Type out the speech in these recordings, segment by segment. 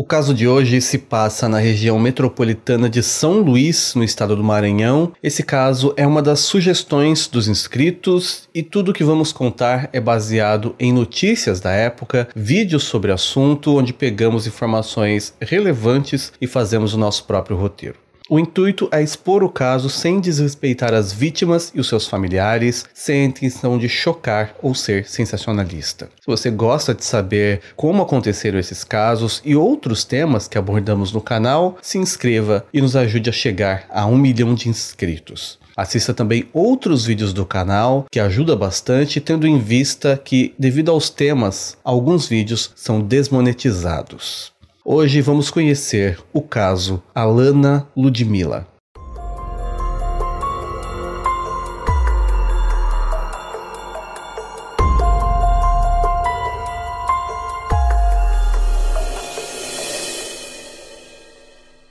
O caso de hoje se passa na região metropolitana de São Luís, no estado do Maranhão. Esse caso é uma das sugestões dos inscritos e tudo que vamos contar é baseado em notícias da época, vídeos sobre o assunto, onde pegamos informações relevantes e fazemos o nosso próprio roteiro. O intuito é expor o caso sem desrespeitar as vítimas e os seus familiares, sem a intenção de chocar ou ser sensacionalista. Se você gosta de saber como aconteceram esses casos e outros temas que abordamos no canal, se inscreva e nos ajude a chegar a um milhão de inscritos. Assista também outros vídeos do canal, que ajuda bastante, tendo em vista que, devido aos temas, alguns vídeos são desmonetizados. Hoje vamos conhecer o caso Alana Ludmilla.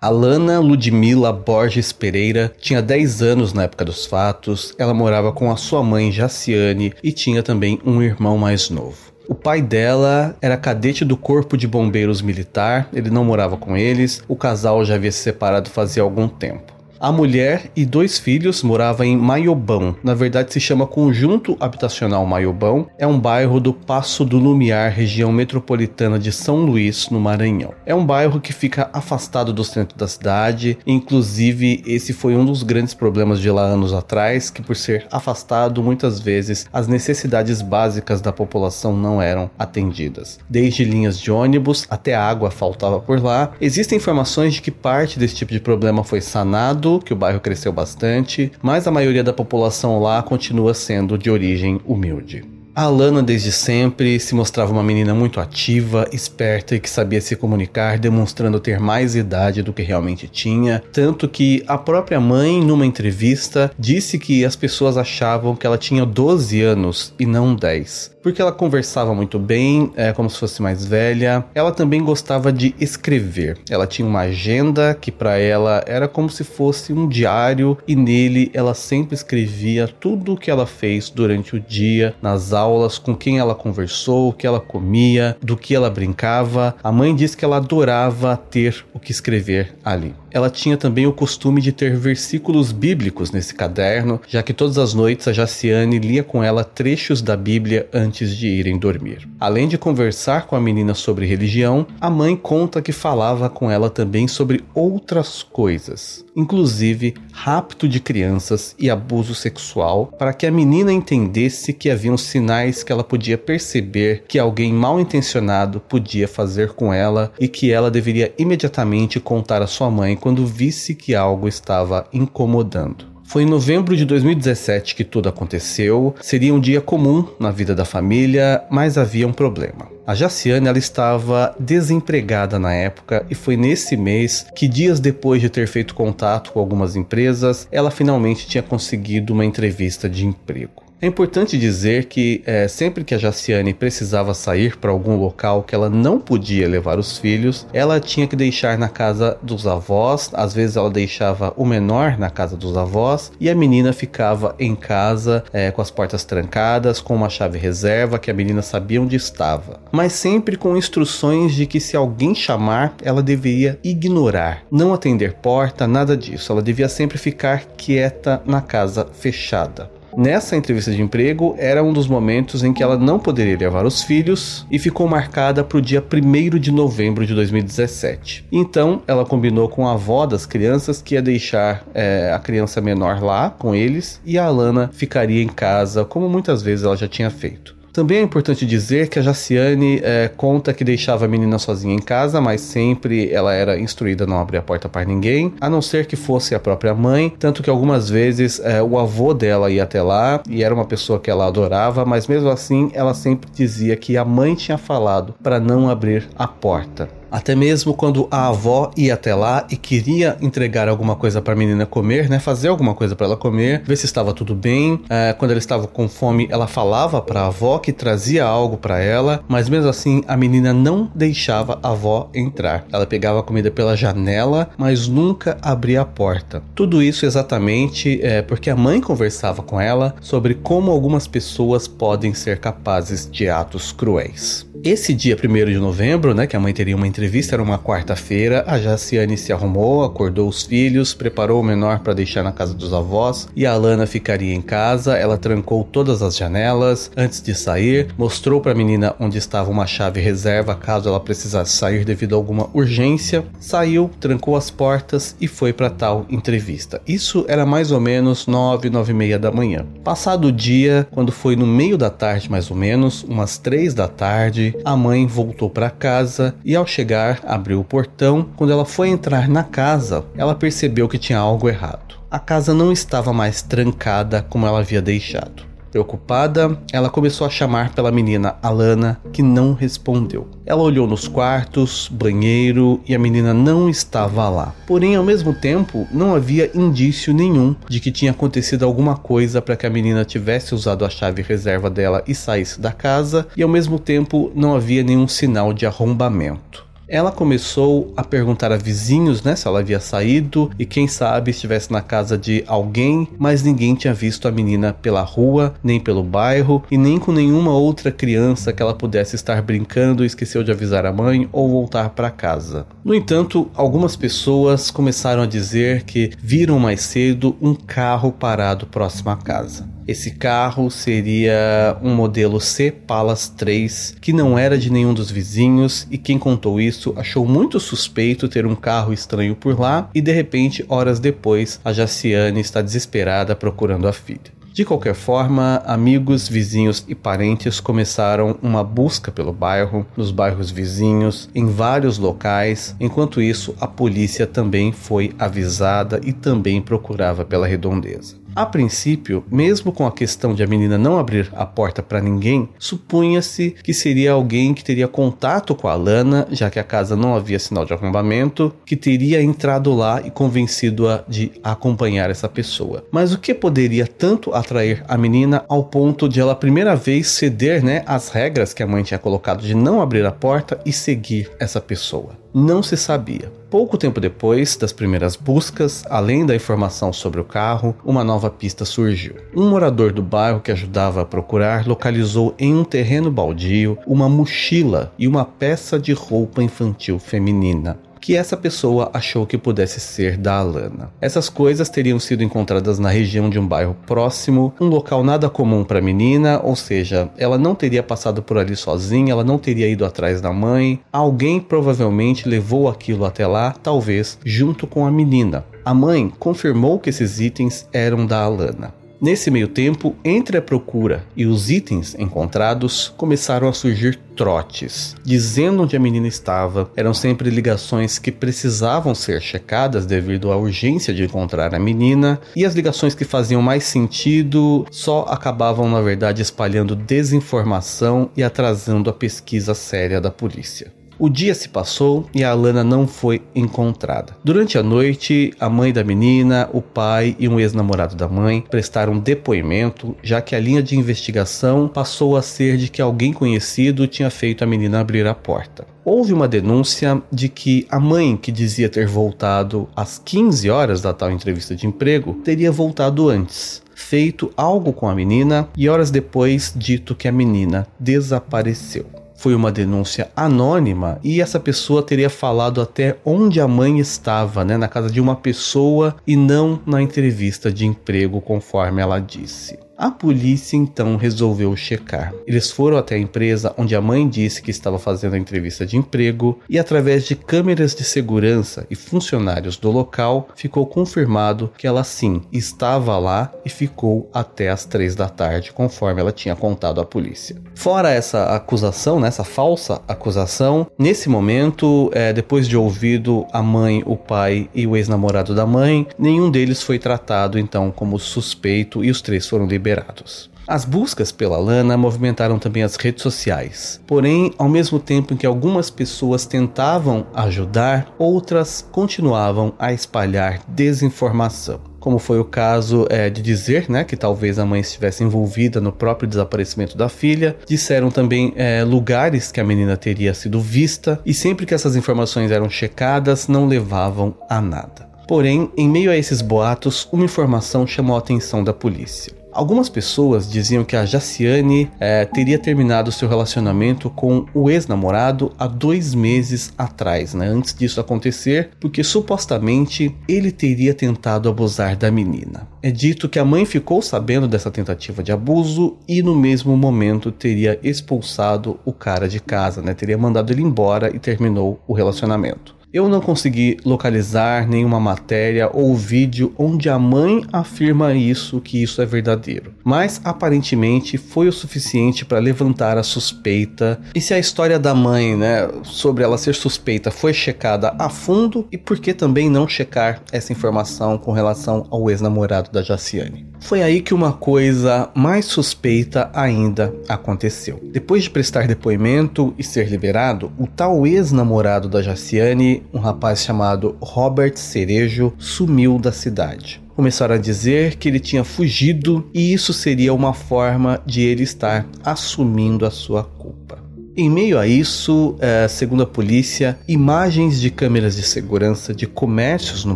Alana Ludmila Borges Pereira tinha 10 anos na época dos fatos, ela morava com a sua mãe Jaciane e tinha também um irmão mais novo. O pai dela era cadete do Corpo de Bombeiros Militar, ele não morava com eles, o casal já havia se separado fazia algum tempo. A mulher e dois filhos moravam em Maiobão. Na verdade, se chama Conjunto Habitacional Maiobão. É um bairro do Passo do Lumiar, região metropolitana de São Luís, no Maranhão. É um bairro que fica afastado do centro da cidade. Inclusive, esse foi um dos grandes problemas de lá anos atrás, que por ser afastado, muitas vezes as necessidades básicas da população não eram atendidas. Desde linhas de ônibus até água faltava por lá. Existem informações de que parte desse tipo de problema foi sanado que o bairro cresceu bastante, mas a maioria da população lá continua sendo de origem humilde. A Alana, desde sempre, se mostrava uma menina muito ativa, esperta e que sabia se comunicar, demonstrando ter mais idade do que realmente tinha. Tanto que a própria mãe, numa entrevista, disse que as pessoas achavam que ela tinha 12 anos e não 10 porque ela conversava muito bem, é, como se fosse mais velha. Ela também gostava de escrever. Ela tinha uma agenda que para ela era como se fosse um diário e nele ela sempre escrevia tudo o que ela fez durante o dia, nas aulas, com quem ela conversou, o que ela comia, do que ela brincava. A mãe disse que ela adorava ter o que escrever ali ela tinha também o costume de ter versículos bíblicos nesse caderno, já que todas as noites a Jaciane lia com ela trechos da Bíblia antes de irem dormir. Além de conversar com a menina sobre religião, a mãe conta que falava com ela também sobre outras coisas, inclusive rapto de crianças e abuso sexual, para que a menina entendesse que haviam sinais que ela podia perceber que alguém mal intencionado podia fazer com ela e que ela deveria imediatamente contar à sua mãe quando visse que algo estava incomodando. Foi em novembro de 2017 que tudo aconteceu. Seria um dia comum na vida da família, mas havia um problema. A Jaciane ela estava desempregada na época e foi nesse mês que dias depois de ter feito contato com algumas empresas, ela finalmente tinha conseguido uma entrevista de emprego. É importante dizer que é, sempre que a Jaciane precisava sair para algum local que ela não podia levar os filhos, ela tinha que deixar na casa dos avós. Às vezes ela deixava o menor na casa dos avós e a menina ficava em casa é, com as portas trancadas, com uma chave reserva que a menina sabia onde estava. Mas sempre com instruções de que se alguém chamar, ela deveria ignorar, não atender porta, nada disso. Ela devia sempre ficar quieta na casa fechada. Nessa entrevista de emprego, era um dos momentos em que ela não poderia levar os filhos e ficou marcada para o dia 1 de novembro de 2017. Então, ela combinou com a avó das crianças que ia deixar é, a criança menor lá com eles e a Alana ficaria em casa, como muitas vezes ela já tinha feito. Também é importante dizer que a Jaciane é, conta que deixava a menina sozinha em casa, mas sempre ela era instruída a não abrir a porta para ninguém, a não ser que fosse a própria mãe. Tanto que algumas vezes é, o avô dela ia até lá e era uma pessoa que ela adorava, mas mesmo assim ela sempre dizia que a mãe tinha falado para não abrir a porta. Até mesmo quando a avó ia até lá e queria entregar alguma coisa para a menina comer, né? Fazer alguma coisa para ela comer, ver se estava tudo bem. É, quando ela estava com fome, ela falava para a avó que trazia algo para ela, mas mesmo assim a menina não deixava a avó entrar. Ela pegava a comida pela janela, mas nunca abria a porta. Tudo isso exatamente é, porque a mãe conversava com ela sobre como algumas pessoas podem ser capazes de atos cruéis. Esse dia 1 de novembro, né, que a mãe teria uma entrevista era uma quarta-feira, a Jaciane se arrumou, acordou os filhos, preparou o menor para deixar na casa dos avós e a Alana ficaria em casa. Ela trancou todas as janelas antes de sair, mostrou para a menina onde estava uma chave reserva caso ela precisasse sair devido a alguma urgência. Saiu, trancou as portas e foi para tal entrevista. Isso era mais ou menos nove, nove e meia da manhã. Passado o dia, quando foi no meio da tarde mais ou menos, umas três da tarde, a mãe voltou para casa e ao chegar abriu o portão. Quando ela foi entrar na casa, ela percebeu que tinha algo errado. A casa não estava mais trancada como ela havia deixado. Preocupada, ela começou a chamar pela menina Alana, que não respondeu. Ela olhou nos quartos, banheiro e a menina não estava lá. Porém, ao mesmo tempo, não havia indício nenhum de que tinha acontecido alguma coisa para que a menina tivesse usado a chave reserva dela e saísse da casa, e ao mesmo tempo não havia nenhum sinal de arrombamento. Ela começou a perguntar a vizinhos, né, se ela havia saído e quem sabe estivesse na casa de alguém, mas ninguém tinha visto a menina pela rua, nem pelo bairro e nem com nenhuma outra criança que ela pudesse estar brincando esqueceu de avisar a mãe ou voltar para casa. No entanto, algumas pessoas começaram a dizer que viram mais cedo um carro parado próximo à casa. Esse carro seria um modelo C Palas 3, que não era de nenhum dos vizinhos, e quem contou isso achou muito suspeito ter um carro estranho por lá, e de repente, horas depois, a Jaciane está desesperada procurando a filha. De qualquer forma, amigos, vizinhos e parentes começaram uma busca pelo bairro, nos bairros vizinhos, em vários locais. Enquanto isso, a polícia também foi avisada e também procurava pela redondeza. A princípio, mesmo com a questão de a menina não abrir a porta para ninguém, supunha-se que seria alguém que teria contato com a Lana, já que a casa não havia sinal de arrombamento, que teria entrado lá e convencido-a de acompanhar essa pessoa. Mas o que poderia tanto atrair a menina ao ponto de ela primeira vez ceder, né, às regras que a mãe tinha colocado de não abrir a porta e seguir essa pessoa? Não se sabia. Pouco tempo depois das primeiras buscas, além da informação sobre o carro, uma nova pista surgiu. Um morador do bairro que ajudava a procurar localizou em um terreno baldio uma mochila e uma peça de roupa infantil feminina que essa pessoa achou que pudesse ser da Alana. Essas coisas teriam sido encontradas na região de um bairro próximo, um local nada comum para a menina, ou seja, ela não teria passado por ali sozinha, ela não teria ido atrás da mãe. Alguém provavelmente levou aquilo até lá, talvez junto com a menina. A mãe confirmou que esses itens eram da Alana. Nesse meio tempo, entre a procura e os itens encontrados, começaram a surgir trotes, dizendo onde a menina estava. Eram sempre ligações que precisavam ser checadas devido à urgência de encontrar a menina, e as ligações que faziam mais sentido só acabavam, na verdade, espalhando desinformação e atrasando a pesquisa séria da polícia. O dia se passou e a Alana não foi encontrada. Durante a noite, a mãe da menina, o pai e um ex-namorado da mãe prestaram depoimento, já que a linha de investigação passou a ser de que alguém conhecido tinha feito a menina abrir a porta. Houve uma denúncia de que a mãe, que dizia ter voltado às 15 horas da tal entrevista de emprego, teria voltado antes feito algo com a menina e horas depois dito que a menina desapareceu foi uma denúncia anônima e essa pessoa teria falado até onde a mãe estava, né, na casa de uma pessoa e não na entrevista de emprego, conforme ela disse. A polícia então resolveu checar. Eles foram até a empresa onde a mãe disse que estava fazendo a entrevista de emprego e, através de câmeras de segurança e funcionários do local, ficou confirmado que ela sim estava lá e ficou até as três da tarde, conforme ela tinha contado à polícia. Fora essa acusação, né, essa falsa acusação, nesse momento, é, depois de ouvido a mãe, o pai e o ex-namorado da mãe, nenhum deles foi tratado então como suspeito e os três foram liberados liberados. As buscas pela Lana movimentaram também as redes sociais. Porém, ao mesmo tempo em que algumas pessoas tentavam ajudar, outras continuavam a espalhar desinformação. Como foi o caso é, de dizer né, que talvez a mãe estivesse envolvida no próprio desaparecimento da filha. Disseram também é, lugares que a menina teria sido vista, e sempre que essas informações eram checadas, não levavam a nada. Porém, em meio a esses boatos, uma informação chamou a atenção da polícia. Algumas pessoas diziam que a Jaciane é, teria terminado seu relacionamento com o ex-namorado há dois meses atrás, né? Antes disso acontecer, porque supostamente ele teria tentado abusar da menina. É dito que a mãe ficou sabendo dessa tentativa de abuso e no mesmo momento teria expulsado o cara de casa, né? Teria mandado ele embora e terminou o relacionamento. Eu não consegui localizar nenhuma matéria ou vídeo onde a mãe afirma isso, que isso é verdadeiro. Mas aparentemente foi o suficiente para levantar a suspeita. E se a história da mãe, né, sobre ela ser suspeita foi checada a fundo e por que também não checar essa informação com relação ao ex-namorado da Jaciane? Foi aí que uma coisa mais suspeita ainda aconteceu. Depois de prestar depoimento e ser liberado, o tal ex-namorado da Jaciane, um rapaz chamado Robert Cerejo, sumiu da cidade. Começaram a dizer que ele tinha fugido e isso seria uma forma de ele estar assumindo a sua culpa. Em meio a isso, é, segundo a polícia, imagens de câmeras de segurança de comércios no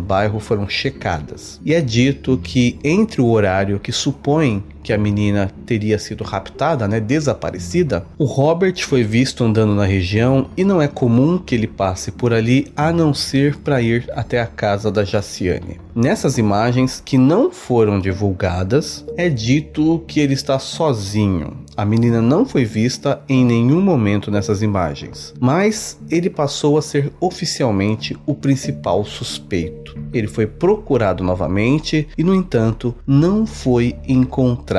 bairro foram checadas. E é dito que entre o horário que supõe que a menina teria sido raptada, né, desaparecida, o Robert foi visto andando na região e não é comum que ele passe por ali a não ser para ir até a casa da Jaciane. Nessas imagens que não foram divulgadas, é dito que ele está sozinho. A menina não foi vista em nenhum momento nessas imagens, mas ele passou a ser oficialmente o principal suspeito. Ele foi procurado novamente e, no entanto, não foi encontrado,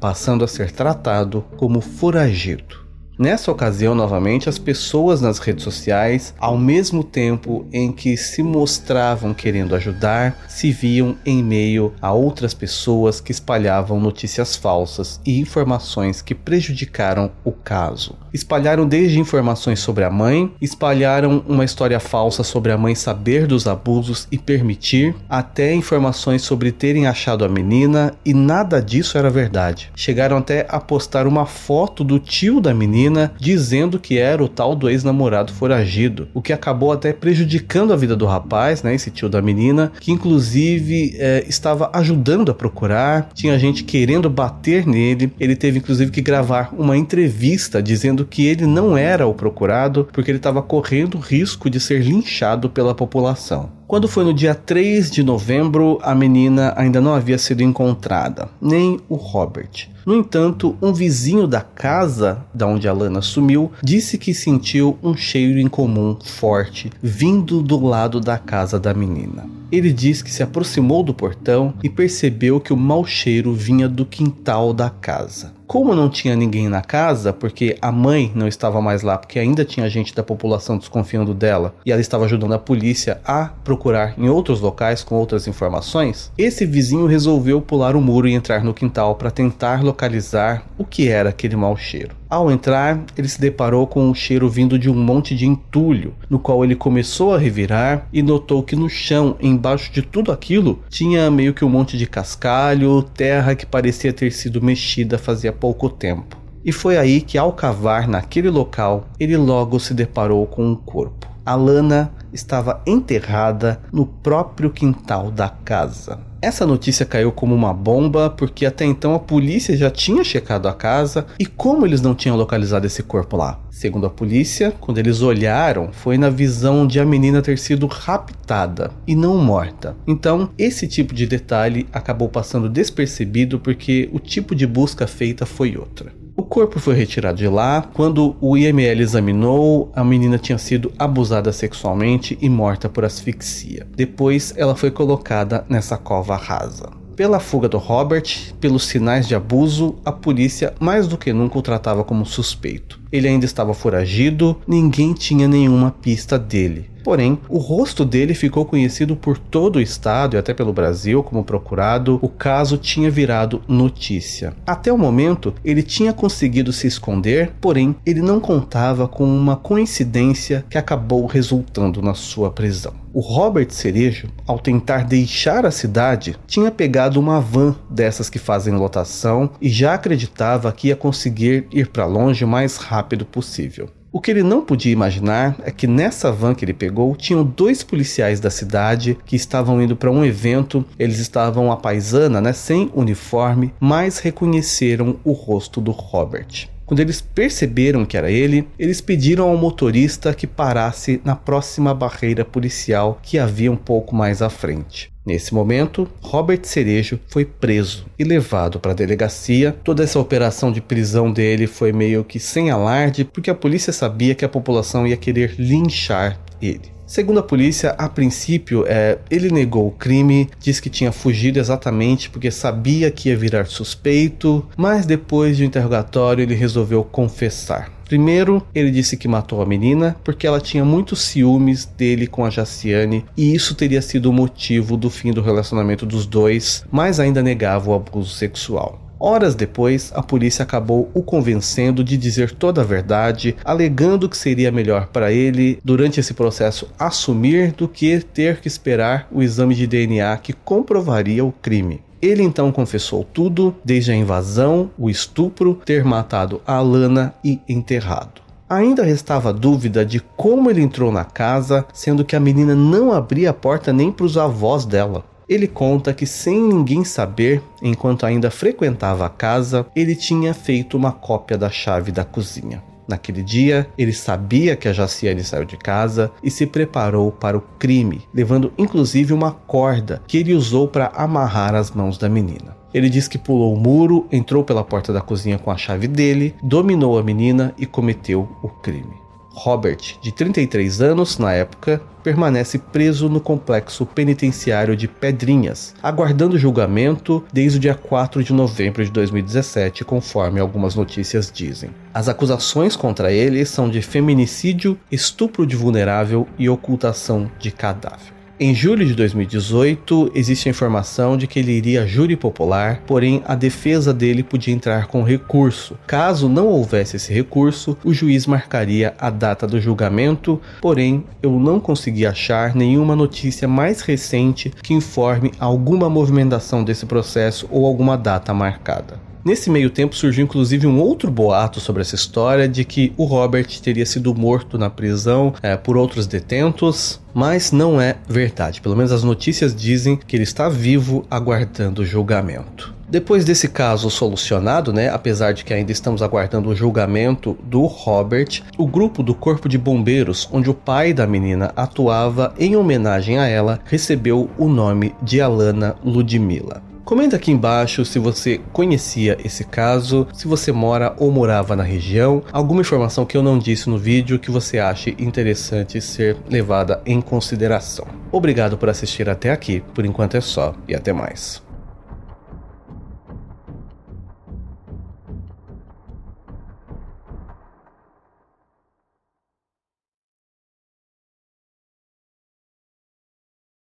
passando a ser tratado como foragido. Nessa ocasião, novamente, as pessoas nas redes sociais, ao mesmo tempo em que se mostravam querendo ajudar, se viam em meio a outras pessoas que espalhavam notícias falsas e informações que prejudicaram o caso. Espalharam desde informações sobre a mãe, espalharam uma história falsa sobre a mãe saber dos abusos e permitir, até informações sobre terem achado a menina e nada disso era verdade. Chegaram até a postar uma foto do tio da menina menina dizendo que era o tal do ex-namorado foragido, o que acabou até prejudicando a vida do rapaz, né, esse tio da menina, que inclusive é, estava ajudando a procurar, tinha gente querendo bater nele, ele teve inclusive que gravar uma entrevista dizendo que ele não era o procurado porque ele estava correndo risco de ser linchado pela população. Quando foi no dia 3 de novembro, a menina ainda não havia sido encontrada, nem o Robert. No entanto, um vizinho da casa da onde a Lana sumiu disse que sentiu um cheiro incomum forte vindo do lado da casa da menina. Ele diz que se aproximou do portão e percebeu que o mau cheiro vinha do quintal da casa. Como não tinha ninguém na casa, porque a mãe não estava mais lá, porque ainda tinha gente da população desconfiando dela e ela estava ajudando a polícia a procurar em outros locais com outras informações, esse vizinho resolveu pular o muro e entrar no quintal para tentar localizar o que era aquele mau cheiro. Ao entrar, ele se deparou com um cheiro vindo de um monte de entulho, no qual ele começou a revirar e notou que no chão, embaixo de tudo aquilo, tinha meio que um monte de cascalho, terra que parecia ter sido mexida fazia pouco tempo. E foi aí que, ao cavar naquele local, ele logo se deparou com um corpo. A Lana estava enterrada no próprio quintal da casa. Essa notícia caiu como uma bomba porque até então a polícia já tinha checado a casa e como eles não tinham localizado esse corpo lá? Segundo a polícia, quando eles olharam, foi na visão de a menina ter sido raptada e não morta. Então, esse tipo de detalhe acabou passando despercebido porque o tipo de busca feita foi outra. O corpo foi retirado de lá. Quando o IML examinou, a menina tinha sido abusada sexualmente e morta por asfixia. Depois, ela foi colocada nessa cova rasa. Pela fuga do Robert, pelos sinais de abuso, a polícia mais do que nunca o tratava como suspeito. Ele ainda estava foragido, ninguém tinha nenhuma pista dele. Porém, o rosto dele ficou conhecido por todo o estado e até pelo Brasil como procurado. O caso tinha virado notícia. Até o momento, ele tinha conseguido se esconder, porém, ele não contava com uma coincidência que acabou resultando na sua prisão. O Robert Cerejo, ao tentar deixar a cidade, tinha pegado uma van dessas que fazem lotação e já acreditava que ia conseguir ir para longe mais rápido possível. O que ele não podia imaginar é que nessa van que ele pegou tinham dois policiais da cidade que estavam indo para um evento. Eles estavam a paisana, né, sem uniforme, mas reconheceram o rosto do Robert. Quando eles perceberam que era ele, eles pediram ao motorista que parasse na próxima barreira policial que havia um pouco mais à frente. Nesse momento, Robert Cerejo foi preso e levado para a delegacia. Toda essa operação de prisão dele foi meio que sem alarde, porque a polícia sabia que a população ia querer linchar ele. Segundo a polícia, a princípio, é, ele negou o crime, disse que tinha fugido exatamente porque sabia que ia virar suspeito, mas depois de um interrogatório ele resolveu confessar. Primeiro, ele disse que matou a menina porque ela tinha muitos ciúmes dele com a Jaciane e isso teria sido o motivo do fim do relacionamento dos dois, mas ainda negava o abuso sexual. Horas depois, a polícia acabou o convencendo de dizer toda a verdade, alegando que seria melhor para ele, durante esse processo, assumir do que ter que esperar o exame de DNA que comprovaria o crime. Ele então confessou tudo, desde a invasão, o estupro, ter matado a Alana e enterrado. Ainda restava dúvida de como ele entrou na casa, sendo que a menina não abria a porta nem para os avós dela. Ele conta que, sem ninguém saber, enquanto ainda frequentava a casa, ele tinha feito uma cópia da chave da cozinha. Naquele dia, ele sabia que a Jaciane saiu de casa e se preparou para o crime, levando inclusive uma corda que ele usou para amarrar as mãos da menina. Ele diz que pulou o muro, entrou pela porta da cozinha com a chave dele, dominou a menina e cometeu o crime. Robert, de 33 anos na época, permanece preso no complexo penitenciário de Pedrinhas, aguardando julgamento desde o dia 4 de novembro de 2017, conforme algumas notícias dizem. As acusações contra ele são de feminicídio, estupro de vulnerável e ocultação de cadáver. Em julho de 2018, existe a informação de que ele iria a júri popular, porém a defesa dele podia entrar com recurso. Caso não houvesse esse recurso, o juiz marcaria a data do julgamento, porém eu não consegui achar nenhuma notícia mais recente que informe alguma movimentação desse processo ou alguma data marcada. Nesse meio tempo surgiu inclusive um outro boato sobre essa história de que o Robert teria sido morto na prisão é, por outros detentos, mas não é verdade. Pelo menos as notícias dizem que ele está vivo aguardando o julgamento. Depois desse caso solucionado, né, apesar de que ainda estamos aguardando o julgamento do Robert, o grupo do Corpo de Bombeiros, onde o pai da menina atuava em homenagem a ela, recebeu o nome de Alana Ludmilla. Comenta aqui embaixo se você conhecia esse caso, se você mora ou morava na região, alguma informação que eu não disse no vídeo que você ache interessante ser levada em consideração. Obrigado por assistir até aqui, por enquanto é só e até mais.